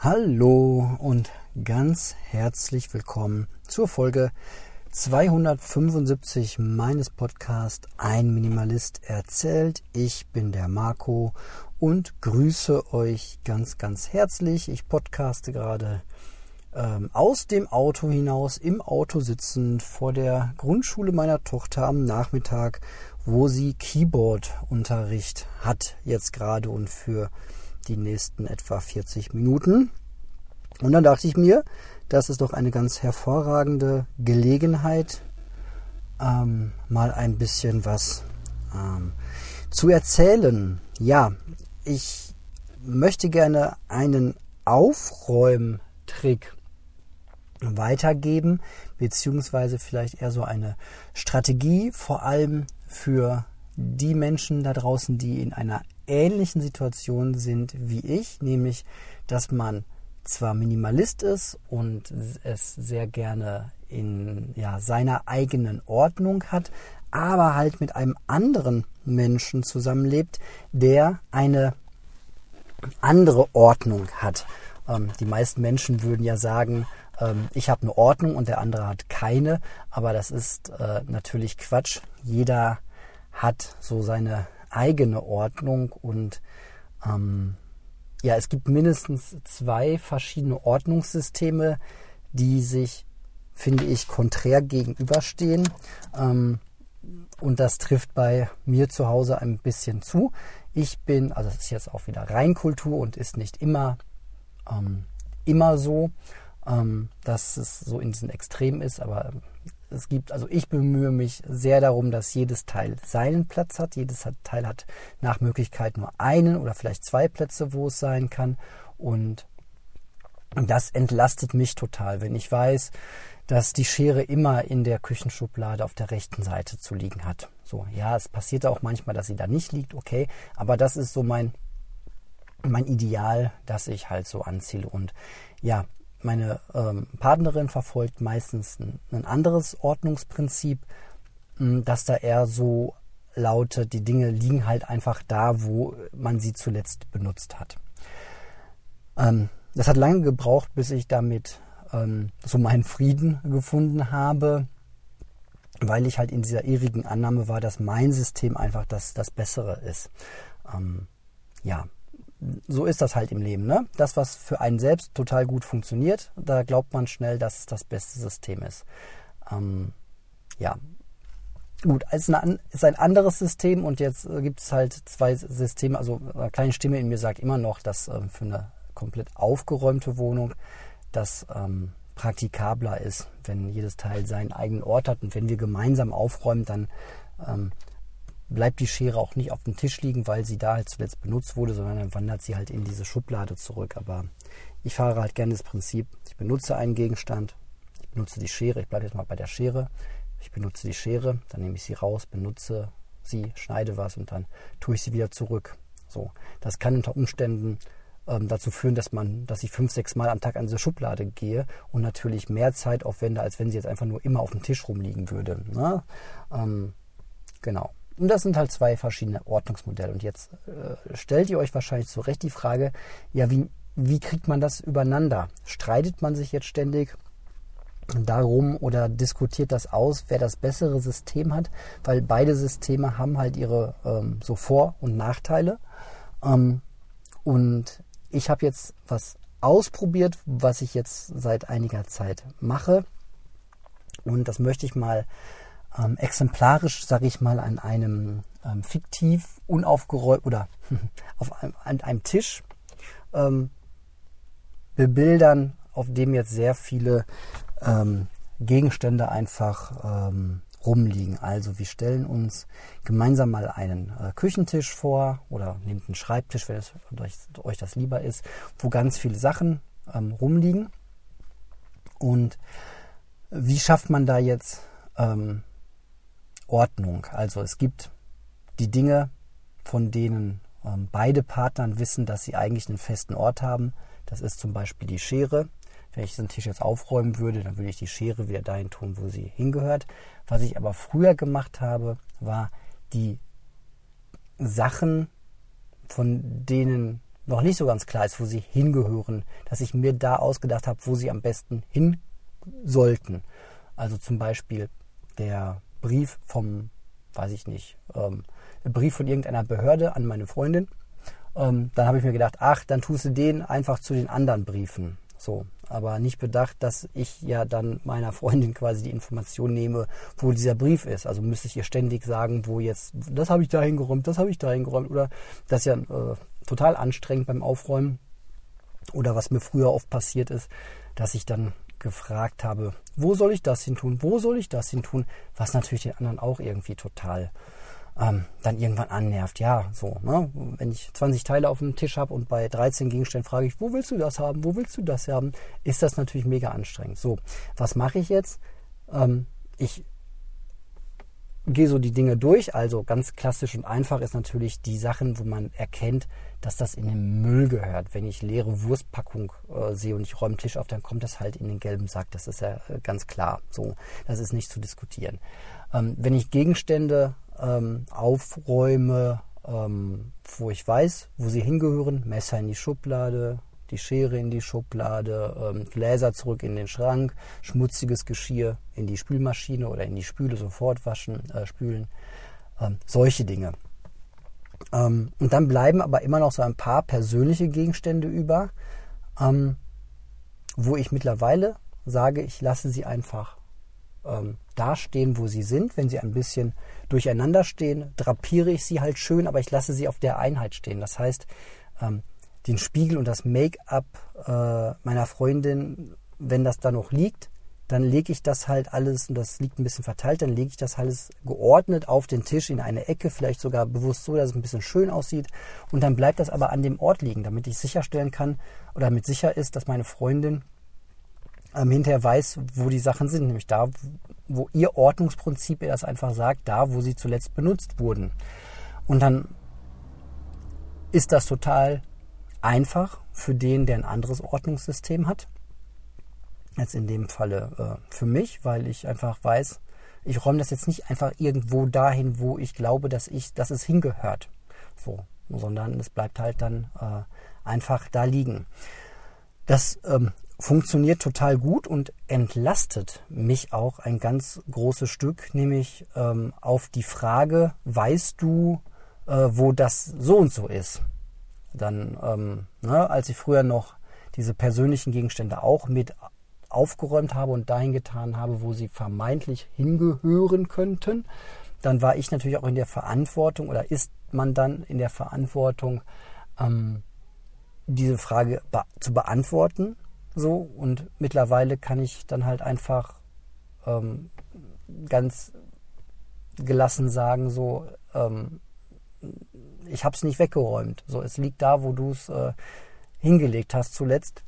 Hallo und ganz herzlich willkommen zur Folge 275 meines Podcasts Ein Minimalist erzählt. Ich bin der Marco und grüße euch ganz, ganz herzlich. Ich podcaste gerade ähm, aus dem Auto hinaus, im Auto sitzend vor der Grundschule meiner Tochter am Nachmittag, wo sie Keyboard-Unterricht hat jetzt gerade und für die nächsten etwa 40 Minuten. Und dann dachte ich mir, das ist doch eine ganz hervorragende Gelegenheit, ähm, mal ein bisschen was ähm, zu erzählen. Ja, ich möchte gerne einen Aufräumtrick weitergeben, beziehungsweise vielleicht eher so eine Strategie, vor allem für die Menschen da draußen, die in einer ähnlichen Situation sind wie ich, nämlich dass man zwar Minimalist ist und es sehr gerne in ja, seiner eigenen Ordnung hat, aber halt mit einem anderen Menschen zusammenlebt, der eine andere Ordnung hat. Ähm, die meisten Menschen würden ja sagen, ähm, ich habe eine Ordnung und der andere hat keine, aber das ist äh, natürlich Quatsch. Jeder hat so seine eigene Ordnung und ähm, ja, es gibt mindestens zwei verschiedene Ordnungssysteme, die sich, finde ich, konträr gegenüberstehen. Ähm, und das trifft bei mir zu Hause ein bisschen zu. Ich bin, also das ist jetzt auch wieder Reinkultur und ist nicht immer, ähm, immer so, ähm, dass es so in diesen Extremen ist, aber es gibt, also ich bemühe mich sehr darum, dass jedes Teil seinen Platz hat. Jedes Teil hat nach Möglichkeit nur einen oder vielleicht zwei Plätze, wo es sein kann. Und das entlastet mich total, wenn ich weiß, dass die Schere immer in der Küchenschublade auf der rechten Seite zu liegen hat. So, ja, es passiert auch manchmal, dass sie da nicht liegt, okay, aber das ist so mein, mein Ideal, das ich halt so anziele. Und ja, meine ähm, Partnerin verfolgt meistens ein, ein anderes Ordnungsprinzip, mh, dass da eher so lautet, die Dinge liegen halt einfach da, wo man sie zuletzt benutzt hat. Ähm, das hat lange gebraucht, bis ich damit ähm, so meinen Frieden gefunden habe, weil ich halt in dieser irrigen Annahme war, dass mein System einfach das, das Bessere ist. Ähm, ja, so ist das halt im Leben. Ne? Das, was für einen selbst total gut funktioniert, da glaubt man schnell, dass es das beste System ist. Ähm, ja. Gut, es ist ein anderes System und jetzt äh, gibt es halt zwei Systeme. Also eine kleine Stimme in mir sagt immer noch, dass ähm, für eine komplett aufgeräumte Wohnung das ähm, praktikabler ist, wenn jedes Teil seinen eigenen Ort hat und wenn wir gemeinsam aufräumen, dann ähm, bleibt die Schere auch nicht auf dem Tisch liegen, weil sie da halt zuletzt benutzt wurde, sondern dann wandert sie halt in diese Schublade zurück. Aber ich fahre halt gerne das Prinzip, ich benutze einen Gegenstand, ich benutze die Schere, ich bleibe jetzt mal bei der Schere, ich benutze die Schere, dann nehme ich sie raus, benutze sie, schneide was und dann tue ich sie wieder zurück. So, das kann unter Umständen ähm, dazu führen, dass man, dass ich fünf, sechs Mal am Tag an diese Schublade gehe und natürlich mehr Zeit aufwende, als wenn sie jetzt einfach nur immer auf dem Tisch rumliegen würde. Ne? Ähm, genau. Und das sind halt zwei verschiedene Ordnungsmodelle. Und jetzt äh, stellt ihr euch wahrscheinlich zu Recht die Frage, ja, wie, wie kriegt man das übereinander? Streitet man sich jetzt ständig darum oder diskutiert das aus, wer das bessere System hat? Weil beide Systeme haben halt ihre ähm, so Vor- und Nachteile. Ähm, und ich habe jetzt was ausprobiert, was ich jetzt seit einiger Zeit mache. Und das möchte ich mal ähm, exemplarisch, sage ich mal, an einem ähm, fiktiv unaufgeräumt oder auf einem, an einem Tisch ähm, bebildern, auf dem jetzt sehr viele ähm, Gegenstände einfach ähm, rumliegen. Also wir stellen uns gemeinsam mal einen äh, Küchentisch vor oder nehmt einen Schreibtisch, wenn es euch, das lieber ist, wo ganz viele Sachen ähm, rumliegen. Und wie schafft man da jetzt ähm, Ordnung. Also es gibt die Dinge, von denen ähm, beide Partner wissen, dass sie eigentlich einen festen Ort haben. Das ist zum Beispiel die Schere. Wenn ich diesen Tisch jetzt aufräumen würde, dann würde ich die Schere wieder dahin tun, wo sie hingehört. Was ich aber früher gemacht habe, war die Sachen, von denen noch nicht so ganz klar ist, wo sie hingehören, dass ich mir da ausgedacht habe, wo sie am besten hin sollten. Also zum Beispiel der Brief vom, weiß ich nicht, ähm, Brief von irgendeiner Behörde an meine Freundin. Ähm, dann habe ich mir gedacht, ach, dann tust du den einfach zu den anderen Briefen. So, aber nicht bedacht, dass ich ja dann meiner Freundin quasi die Information nehme, wo dieser Brief ist. Also müsste ich ihr ständig sagen, wo jetzt, das habe ich da hingeräumt, das habe ich da hingeräumt. Oder das ist ja äh, total anstrengend beim Aufräumen. Oder was mir früher oft passiert ist, dass ich dann gefragt habe, wo soll ich das hin tun, wo soll ich das hin tun, was natürlich den anderen auch irgendwie total ähm, dann irgendwann annervt. Ja, so, ne? wenn ich 20 Teile auf dem Tisch habe und bei 13 Gegenständen frage ich, wo willst du das haben, wo willst du das haben, ist das natürlich mega anstrengend. So, was mache ich jetzt? Ähm, ich gehe so die Dinge durch. Also ganz klassisch und einfach ist natürlich die Sachen, wo man erkennt, dass das in den Müll gehört. Wenn ich leere Wurstpackung äh, sehe und ich räume den Tisch auf, dann kommt das halt in den gelben Sack. Das ist ja äh, ganz klar. So, das ist nicht zu diskutieren. Ähm, wenn ich Gegenstände ähm, aufräume, ähm, wo ich weiß, wo sie hingehören, Messer in die Schublade, die Schere in die Schublade, ähm, Gläser zurück in den Schrank, schmutziges Geschirr in die Spülmaschine oder in die Spüle sofort waschen, äh, spülen. Ähm, solche Dinge. Ähm, und dann bleiben aber immer noch so ein paar persönliche Gegenstände über, ähm, wo ich mittlerweile sage, ich lasse sie einfach ähm, dastehen, wo sie sind. Wenn sie ein bisschen durcheinander stehen, drapiere ich sie halt schön, aber ich lasse sie auf der Einheit stehen. Das heißt, ähm, den Spiegel und das Make-up äh, meiner Freundin, wenn das da noch liegt, dann lege ich das halt alles, und das liegt ein bisschen verteilt, dann lege ich das alles geordnet auf den Tisch in eine Ecke, vielleicht sogar bewusst so, dass es ein bisschen schön aussieht. Und dann bleibt das aber an dem Ort liegen, damit ich sicherstellen kann oder damit sicher ist, dass meine Freundin ähm, hinterher weiß, wo die Sachen sind, nämlich da, wo ihr Ordnungsprinzip ihr das einfach sagt, da, wo sie zuletzt benutzt wurden. Und dann ist das total einfach für den, der ein anderes Ordnungssystem hat. Jetzt in dem Falle äh, für mich, weil ich einfach weiß, ich räume das jetzt nicht einfach irgendwo dahin, wo ich glaube, dass ich, dass es hingehört. So, sondern es bleibt halt dann äh, einfach da liegen. Das ähm, funktioniert total gut und entlastet mich auch ein ganz großes Stück, nämlich ähm, auf die Frage, weißt du, äh, wo das so und so ist? Dann, ähm, ne, als ich früher noch diese persönlichen Gegenstände auch mit aufgeräumt habe und dahin getan habe, wo sie vermeintlich hingehören könnten, dann war ich natürlich auch in der Verantwortung oder ist man dann in der Verantwortung, ähm, diese Frage be zu beantworten. So und mittlerweile kann ich dann halt einfach ähm, ganz gelassen sagen, so ähm, ich habe es nicht weggeräumt. So, es liegt da, wo du es äh, hingelegt hast zuletzt.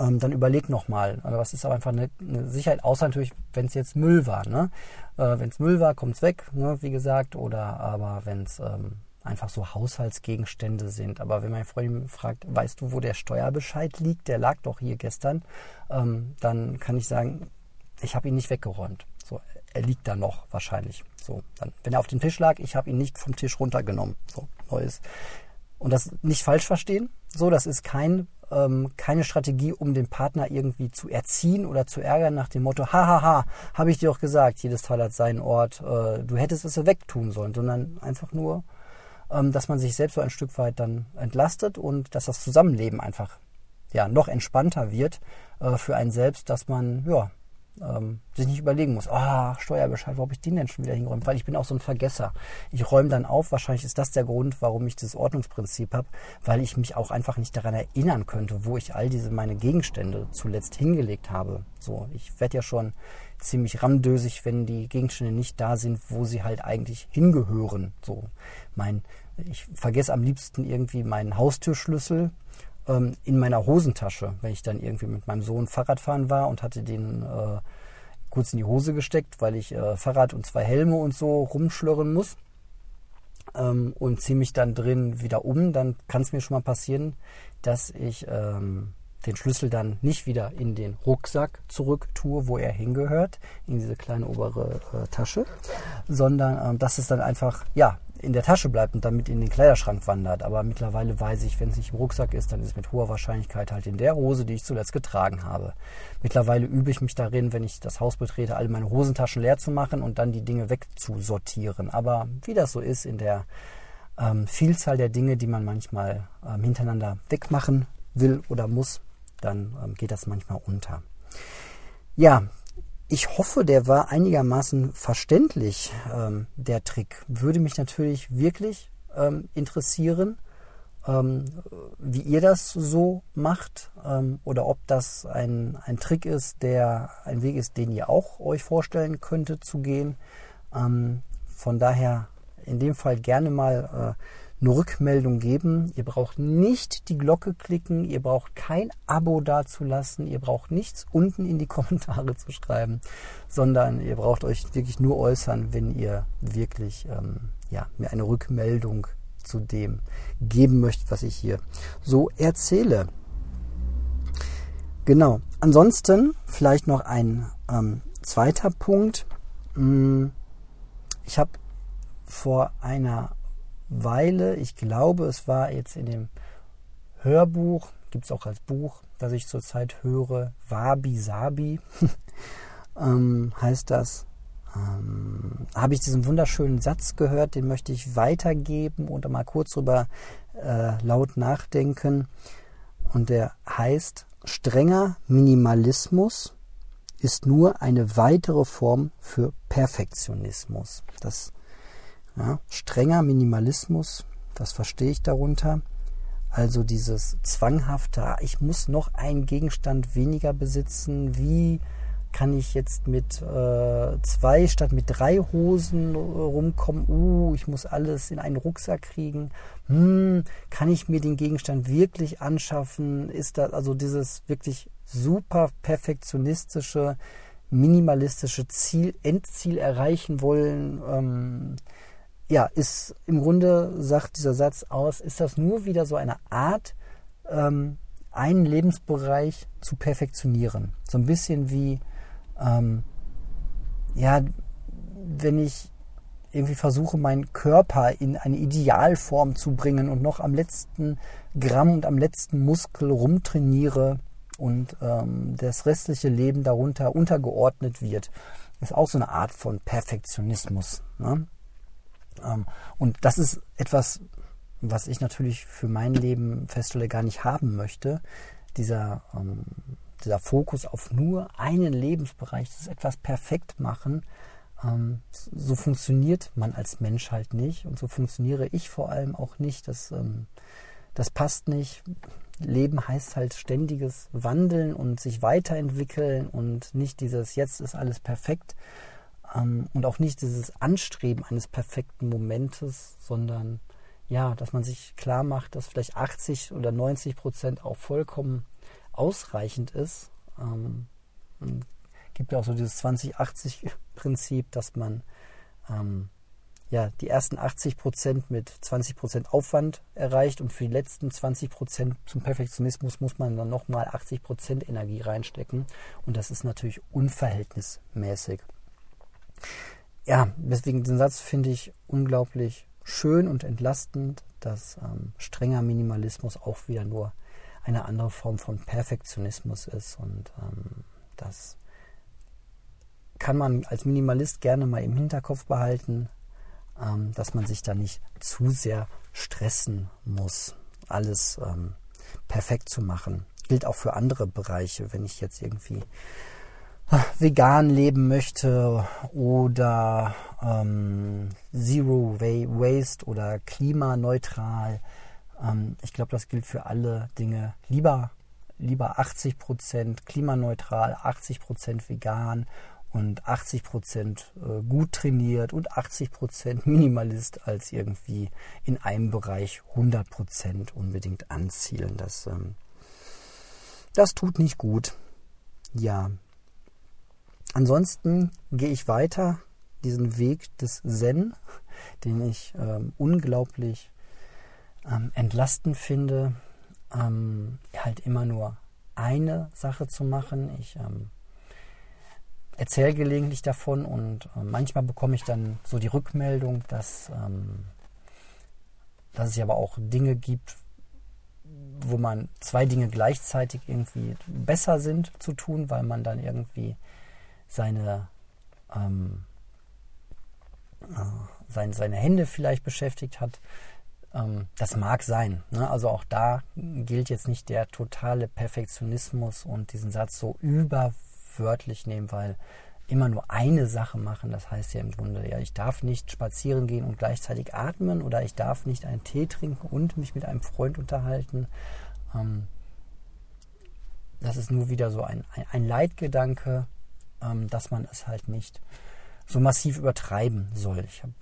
Ähm, dann überleg nochmal. Also das ist aber einfach eine, eine Sicherheit, außer natürlich, wenn es jetzt Müll war. Ne? Äh, wenn es Müll war, kommt es weg, ne? wie gesagt. Oder aber wenn es ähm, einfach so Haushaltsgegenstände sind. Aber wenn meine Freundin fragt, weißt du, wo der Steuerbescheid liegt? Der lag doch hier gestern. Ähm, dann kann ich sagen, ich habe ihn nicht weggeräumt. So, er liegt da noch wahrscheinlich. So, dann, wenn er auf dem Tisch lag, ich habe ihn nicht vom Tisch runtergenommen. So, neues. Und das nicht falsch verstehen. So, das ist kein, ähm, keine Strategie, um den Partner irgendwie zu erziehen oder zu ärgern nach dem Motto, hahaha, habe ich dir doch gesagt, jedes Teil hat seinen Ort, äh, du hättest es wegtun sollen, sondern einfach nur, ähm, dass man sich selbst so ein Stück weit dann entlastet und dass das Zusammenleben einfach ja, noch entspannter wird äh, für einen selbst, dass man ja, ähm, sich nicht überlegen muss, ah, oh, Steuerbescheid, wo habe ich den denn schon wieder hingeräumt? Weil ich bin auch so ein Vergesser. Ich räume dann auf, wahrscheinlich ist das der Grund, warum ich das Ordnungsprinzip habe, weil ich mich auch einfach nicht daran erinnern könnte, wo ich all diese meine Gegenstände zuletzt hingelegt habe. So, ich werde ja schon ziemlich ramdösig, wenn die Gegenstände nicht da sind, wo sie halt eigentlich hingehören. So, mein, ich vergesse am liebsten irgendwie meinen Haustürschlüssel ähm, in meiner Hosentasche, wenn ich dann irgendwie mit meinem Sohn Fahrradfahren war und hatte den äh, kurz in die Hose gesteckt, weil ich äh, Fahrrad und zwei Helme und so rumschlörren muss ähm, und ziehe mich dann drin wieder um, dann kann es mir schon mal passieren, dass ich ähm, den Schlüssel dann nicht wieder in den Rucksack zurück tue, wo er hingehört, in diese kleine obere äh, Tasche, sondern ähm, dass es dann einfach, ja, in der Tasche bleibt und damit in den Kleiderschrank wandert. Aber mittlerweile weiß ich, wenn es nicht im Rucksack ist, dann ist es mit hoher Wahrscheinlichkeit halt in der Hose, die ich zuletzt getragen habe. Mittlerweile übe ich mich darin, wenn ich das Haus betrete, alle meine Hosentaschen leer zu machen und dann die Dinge wegzusortieren. Aber wie das so ist in der ähm, Vielzahl der Dinge, die man manchmal ähm, hintereinander wegmachen will oder muss, dann ähm, geht das manchmal unter. Ja, ich hoffe, der war einigermaßen verständlich, ähm, der Trick. Würde mich natürlich wirklich ähm, interessieren, ähm, wie ihr das so macht ähm, oder ob das ein, ein Trick ist, der ein Weg ist, den ihr auch euch vorstellen könntet zu gehen. Ähm, von daher in dem Fall gerne mal äh, eine Rückmeldung geben. Ihr braucht nicht die Glocke klicken, ihr braucht kein Abo dazulassen, ihr braucht nichts unten in die Kommentare zu schreiben, sondern ihr braucht euch wirklich nur äußern, wenn ihr wirklich ähm, ja, mir eine Rückmeldung zu dem geben möchtet, was ich hier so erzähle. Genau. Ansonsten vielleicht noch ein ähm, zweiter Punkt. Hm, ich habe vor einer Weile, ich glaube, es war jetzt in dem Hörbuch, gibt es auch als Buch, das ich zurzeit höre, Wabi Sabi, ähm, heißt das. Ähm, habe ich diesen wunderschönen Satz gehört, den möchte ich weitergeben und mal kurz drüber äh, laut nachdenken. Und der heißt, strenger Minimalismus ist nur eine weitere Form für Perfektionismus. Das ja, strenger Minimalismus, das verstehe ich darunter. Also dieses zwanghafte, ah, ich muss noch einen Gegenstand weniger besitzen. Wie kann ich jetzt mit äh, zwei statt mit drei Hosen äh, rumkommen? Uh, ich muss alles in einen Rucksack kriegen. Hm, kann ich mir den Gegenstand wirklich anschaffen? Ist das also dieses wirklich super perfektionistische, minimalistische Ziel, Endziel erreichen wollen? Ähm, ja, ist im Grunde, sagt dieser Satz aus, ist das nur wieder so eine Art, ähm, einen Lebensbereich zu perfektionieren. So ein bisschen wie, ähm, ja, wenn ich irgendwie versuche, meinen Körper in eine Idealform zu bringen und noch am letzten Gramm und am letzten Muskel rumtrainiere und ähm, das restliche Leben darunter untergeordnet wird. Das ist auch so eine Art von Perfektionismus. Ne? Ähm, und das ist etwas, was ich natürlich für mein Leben feststelle, gar nicht haben möchte. Dieser, ähm, dieser Fokus auf nur einen Lebensbereich, das etwas perfekt machen, ähm, so funktioniert man als Mensch halt nicht und so funktioniere ich vor allem auch nicht. Das, das passt nicht. Leben heißt halt ständiges Wandeln und sich weiterentwickeln und nicht dieses jetzt ist alles perfekt, ähm, und auch nicht dieses Anstreben eines perfekten Momentes, sondern ja, dass man sich klar macht, dass vielleicht 80 oder 90 Prozent auch vollkommen ausreichend ist. Ähm, gibt ja auch so dieses 20-80-Prinzip, dass man ähm, ja, die ersten 80 Prozent mit 20 Prozent Aufwand erreicht und für die letzten 20 Prozent zum Perfektionismus muss man dann nochmal 80 Prozent Energie reinstecken und das ist natürlich unverhältnismäßig. Ja, deswegen den Satz finde ich unglaublich schön und entlastend, dass ähm, strenger Minimalismus auch wieder nur eine andere Form von Perfektionismus ist und ähm, das kann man als Minimalist gerne mal im Hinterkopf behalten, ähm, dass man sich da nicht zu sehr stressen muss, alles ähm, perfekt zu machen. Gilt auch für andere Bereiche, wenn ich jetzt irgendwie vegan leben möchte oder ähm, Zero Waste oder klimaneutral. Ähm, ich glaube, das gilt für alle Dinge. Lieber, lieber 80 Prozent klimaneutral, 80 Prozent vegan und 80 Prozent äh, gut trainiert und 80 Prozent Minimalist als irgendwie in einem Bereich 100 Prozent unbedingt anzielen. Das, ähm, das tut nicht gut. Ja, Ansonsten gehe ich weiter diesen Weg des Zen, den ich ähm, unglaublich ähm, entlastend finde, ähm, halt immer nur eine Sache zu machen. Ich ähm, erzähle gelegentlich davon und äh, manchmal bekomme ich dann so die Rückmeldung, dass ähm, dass es aber auch Dinge gibt, wo man zwei Dinge gleichzeitig irgendwie besser sind zu tun, weil man dann irgendwie seine, ähm, äh, seine, seine Hände vielleicht beschäftigt hat. Ähm, das mag sein. Ne? Also auch da gilt jetzt nicht der totale Perfektionismus und diesen Satz so überwörtlich nehmen, weil immer nur eine Sache machen. Das heißt ja im Grunde, ja, ich darf nicht spazieren gehen und gleichzeitig atmen oder ich darf nicht einen Tee trinken und mich mit einem Freund unterhalten. Ähm, das ist nur wieder so ein, ein, ein Leitgedanke, ähm, dass man es halt nicht so massiv übertreiben soll. Ich habe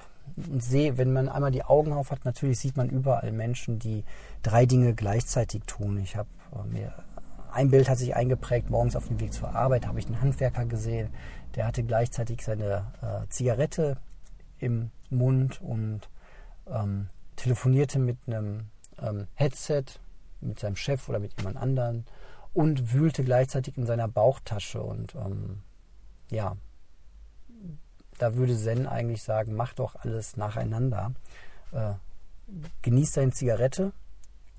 sehe, wenn man einmal die Augen auf hat, natürlich sieht man überall Menschen, die drei Dinge gleichzeitig tun. Ich habe äh, mir ein Bild hat sich eingeprägt, morgens auf dem Weg zur Arbeit habe ich einen Handwerker gesehen, der hatte gleichzeitig seine äh, Zigarette im Mund und ähm, telefonierte mit einem ähm, Headset mit seinem Chef oder mit jemand anderen und wühlte gleichzeitig in seiner Bauchtasche. Und ähm, ja, da würde Zen eigentlich sagen, mach doch alles nacheinander. Äh, genieß deine Zigarette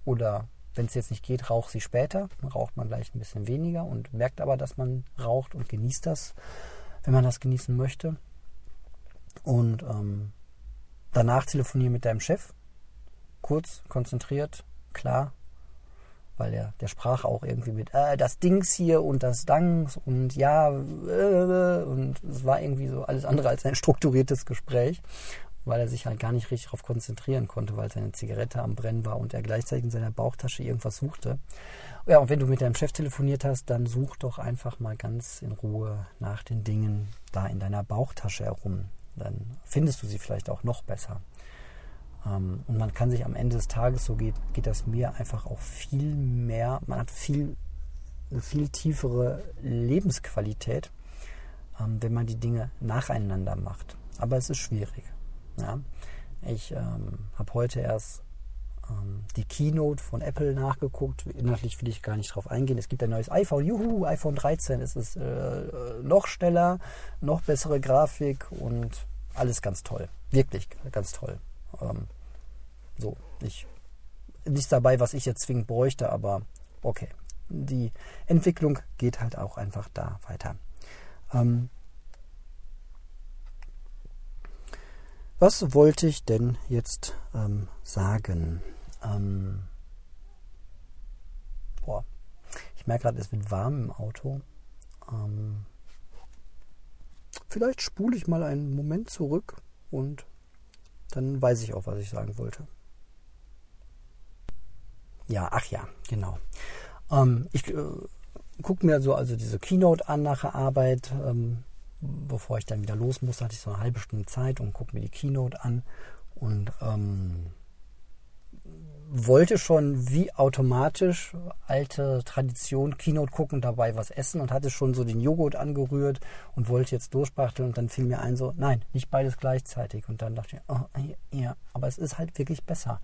oder wenn es jetzt nicht geht, rauch sie später. Dann raucht man gleich ein bisschen weniger und merkt aber, dass man raucht und genießt das, wenn man das genießen möchte. Und ähm, danach telefonieren mit deinem Chef. Kurz, konzentriert, klar, weil der, der sprach auch irgendwie mit äh, das Dings hier und das Danks und ja äh, und es war irgendwie so alles andere als ein strukturiertes Gespräch weil er sich halt gar nicht richtig darauf konzentrieren konnte, weil seine Zigarette am Brennen war und er gleichzeitig in seiner Bauchtasche irgendwas suchte. Ja, und wenn du mit deinem Chef telefoniert hast, dann such doch einfach mal ganz in Ruhe nach den Dingen da in deiner Bauchtasche herum. Dann findest du sie vielleicht auch noch besser. Ähm, und man kann sich am Ende des Tages, so geht, geht das mir einfach auch viel mehr, man hat viel, eine viel tiefere Lebensqualität, ähm, wenn man die Dinge nacheinander macht. Aber es ist schwierig. Ja. Ich ähm, habe heute erst ähm, die Keynote von Apple nachgeguckt. Inhaltlich will ich gar nicht drauf eingehen. Es gibt ein neues iPhone. Juhu, iPhone 13. Es ist äh, noch schneller, noch bessere Grafik und alles ganz toll. Wirklich ganz toll. Ähm, so, ich, nichts dabei, was ich jetzt zwingend bräuchte, aber okay. Die Entwicklung geht halt auch einfach da weiter. Ähm, Was wollte ich denn jetzt ähm, sagen? Ähm, boah, ich merke gerade, es wird warm im Auto. Ähm, vielleicht spule ich mal einen Moment zurück und dann weiß ich auch, was ich sagen wollte. Ja, ach ja, genau. Ähm, ich äh, gucke mir so also diese Keynote an nach der Arbeit. Ähm, bevor ich dann wieder los muss, hatte ich so eine halbe Stunde Zeit und gucke mir die Keynote an und ähm, wollte schon wie automatisch alte Tradition Keynote gucken, dabei was essen und hatte schon so den Joghurt angerührt und wollte jetzt durchspachteln und dann fiel mir ein so, nein, nicht beides gleichzeitig. Und dann dachte ich, oh, ja, aber es ist halt wirklich besser.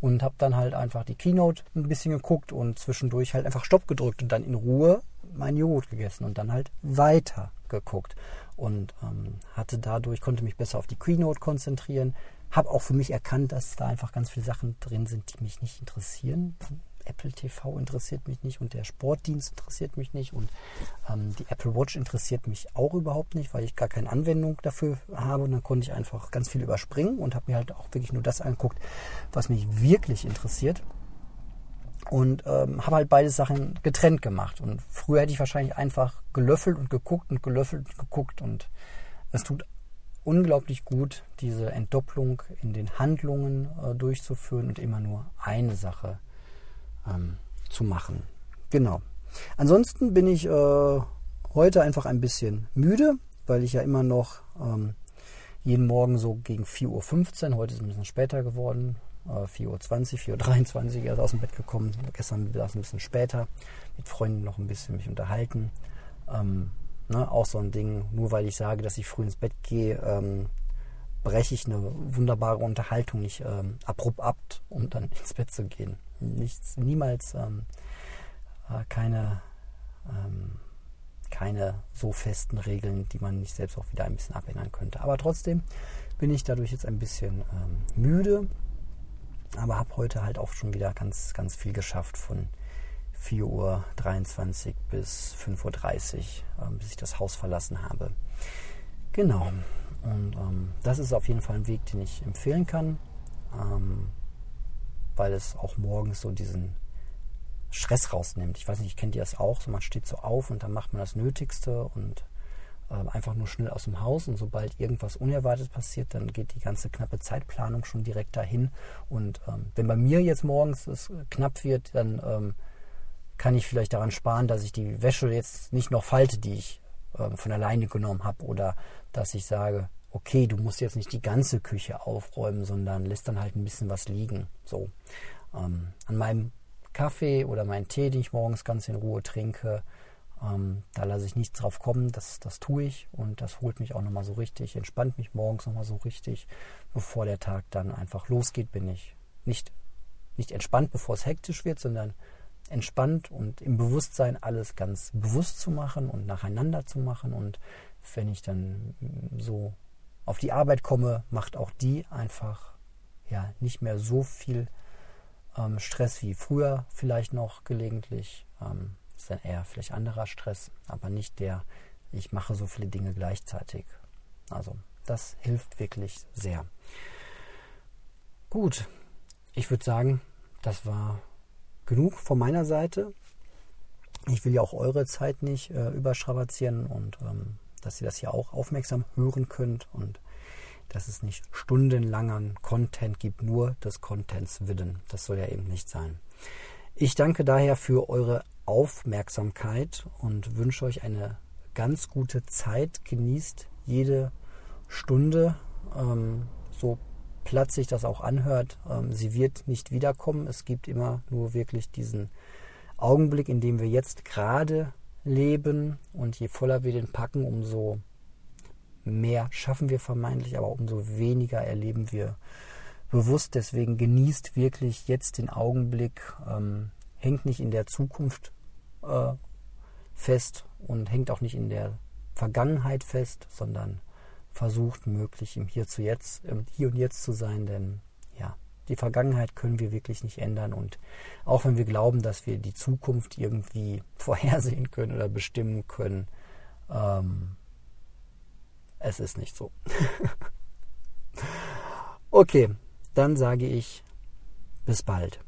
Und habe dann halt einfach die Keynote ein bisschen geguckt und zwischendurch halt einfach Stopp gedrückt und dann in Ruhe meinen Joghurt gegessen und dann halt weiter geguckt und ähm, hatte dadurch, konnte mich besser auf die Keynote konzentrieren, habe auch für mich erkannt, dass da einfach ganz viele Sachen drin sind, die mich nicht interessieren. Apple TV interessiert mich nicht und der Sportdienst interessiert mich nicht und ähm, die Apple Watch interessiert mich auch überhaupt nicht, weil ich gar keine Anwendung dafür habe und dann konnte ich einfach ganz viel überspringen und habe mir halt auch wirklich nur das angeguckt, was mich wirklich interessiert und ähm, habe halt beide Sachen getrennt gemacht. Und früher hätte ich wahrscheinlich einfach gelöffelt und geguckt und gelöffelt und geguckt. Und es tut unglaublich gut, diese Entdopplung in den Handlungen äh, durchzuführen und immer nur eine Sache ähm, zu machen. Genau. Ansonsten bin ich äh, heute einfach ein bisschen müde, weil ich ja immer noch ähm, jeden Morgen so gegen 4.15 Uhr, heute ist es ein bisschen später geworden, 4.20 Uhr, 4.23 Uhr erst aus dem Bett gekommen. Gestern war es ein bisschen später. Mit Freunden noch ein bisschen mich unterhalten. Ähm, ne, auch so ein Ding, nur weil ich sage, dass ich früh ins Bett gehe, ähm, breche ich eine wunderbare Unterhaltung nicht ähm, abrupt ab, um dann ins Bett zu gehen. Nichts, niemals ähm, äh, keine, ähm, keine so festen Regeln, die man nicht selbst auch wieder ein bisschen abändern könnte. Aber trotzdem bin ich dadurch jetzt ein bisschen ähm, müde aber habe heute halt auch schon wieder ganz, ganz viel geschafft von 4.23 Uhr bis 5.30 Uhr, ähm, bis ich das Haus verlassen habe. Genau. Und ähm, das ist auf jeden Fall ein Weg, den ich empfehlen kann, ähm, weil es auch morgens so diesen Stress rausnimmt. Ich weiß nicht, kennt ihr das auch? So, man steht so auf und dann macht man das Nötigste und äh, einfach nur schnell aus dem Haus. Und sobald irgendwas Unerwartetes passiert, dann geht die ganze knappe Zeitplanung schon direkt dahin. Und ähm, wenn bei mir jetzt morgens es knapp wird, dann ähm, kann ich vielleicht daran sparen, dass ich die Wäsche jetzt nicht noch falte, die ich äh, von alleine genommen habe. Oder dass ich sage, okay, du musst jetzt nicht die ganze Küche aufräumen, sondern lässt dann halt ein bisschen was liegen. So. Ähm, an meinem Kaffee oder meinen Tee, den ich morgens ganz in Ruhe trinke. Ähm, da lasse ich nichts drauf kommen, das, das tue ich und das holt mich auch nochmal so richtig, entspannt mich morgens nochmal so richtig. Bevor der Tag dann einfach losgeht, bin ich nicht, nicht entspannt, bevor es hektisch wird, sondern entspannt und im Bewusstsein alles ganz bewusst zu machen und nacheinander zu machen. Und wenn ich dann so auf die Arbeit komme, macht auch die einfach ja nicht mehr so viel ähm, Stress wie früher vielleicht noch gelegentlich. Ähm, ist dann eher vielleicht anderer Stress, aber nicht der, ich mache so viele Dinge gleichzeitig. Also das hilft wirklich sehr. Gut, ich würde sagen, das war genug von meiner Seite. Ich will ja auch eure Zeit nicht äh, überstrapazieren und ähm, dass ihr das hier auch aufmerksam hören könnt und dass es nicht stundenlangen Content gibt, nur des Contents willen. Das soll ja eben nicht sein. Ich danke daher für eure Aufmerksamkeit und wünsche euch eine ganz gute Zeit. Genießt jede Stunde, ähm, so platt sich das auch anhört. Ähm, sie wird nicht wiederkommen. Es gibt immer nur wirklich diesen Augenblick, in dem wir jetzt gerade leben. Und je voller wir den packen, umso mehr schaffen wir vermeintlich, aber umso weniger erleben wir bewusst. Deswegen genießt wirklich jetzt den Augenblick, ähm, hängt nicht in der Zukunft äh, fest und hängt auch nicht in der Vergangenheit fest, sondern versucht möglich im Hier zu jetzt, im Hier und Jetzt zu sein, denn ja, die Vergangenheit können wir wirklich nicht ändern und auch wenn wir glauben, dass wir die Zukunft irgendwie vorhersehen können oder bestimmen können, ähm, es ist nicht so. okay, dann sage ich bis bald.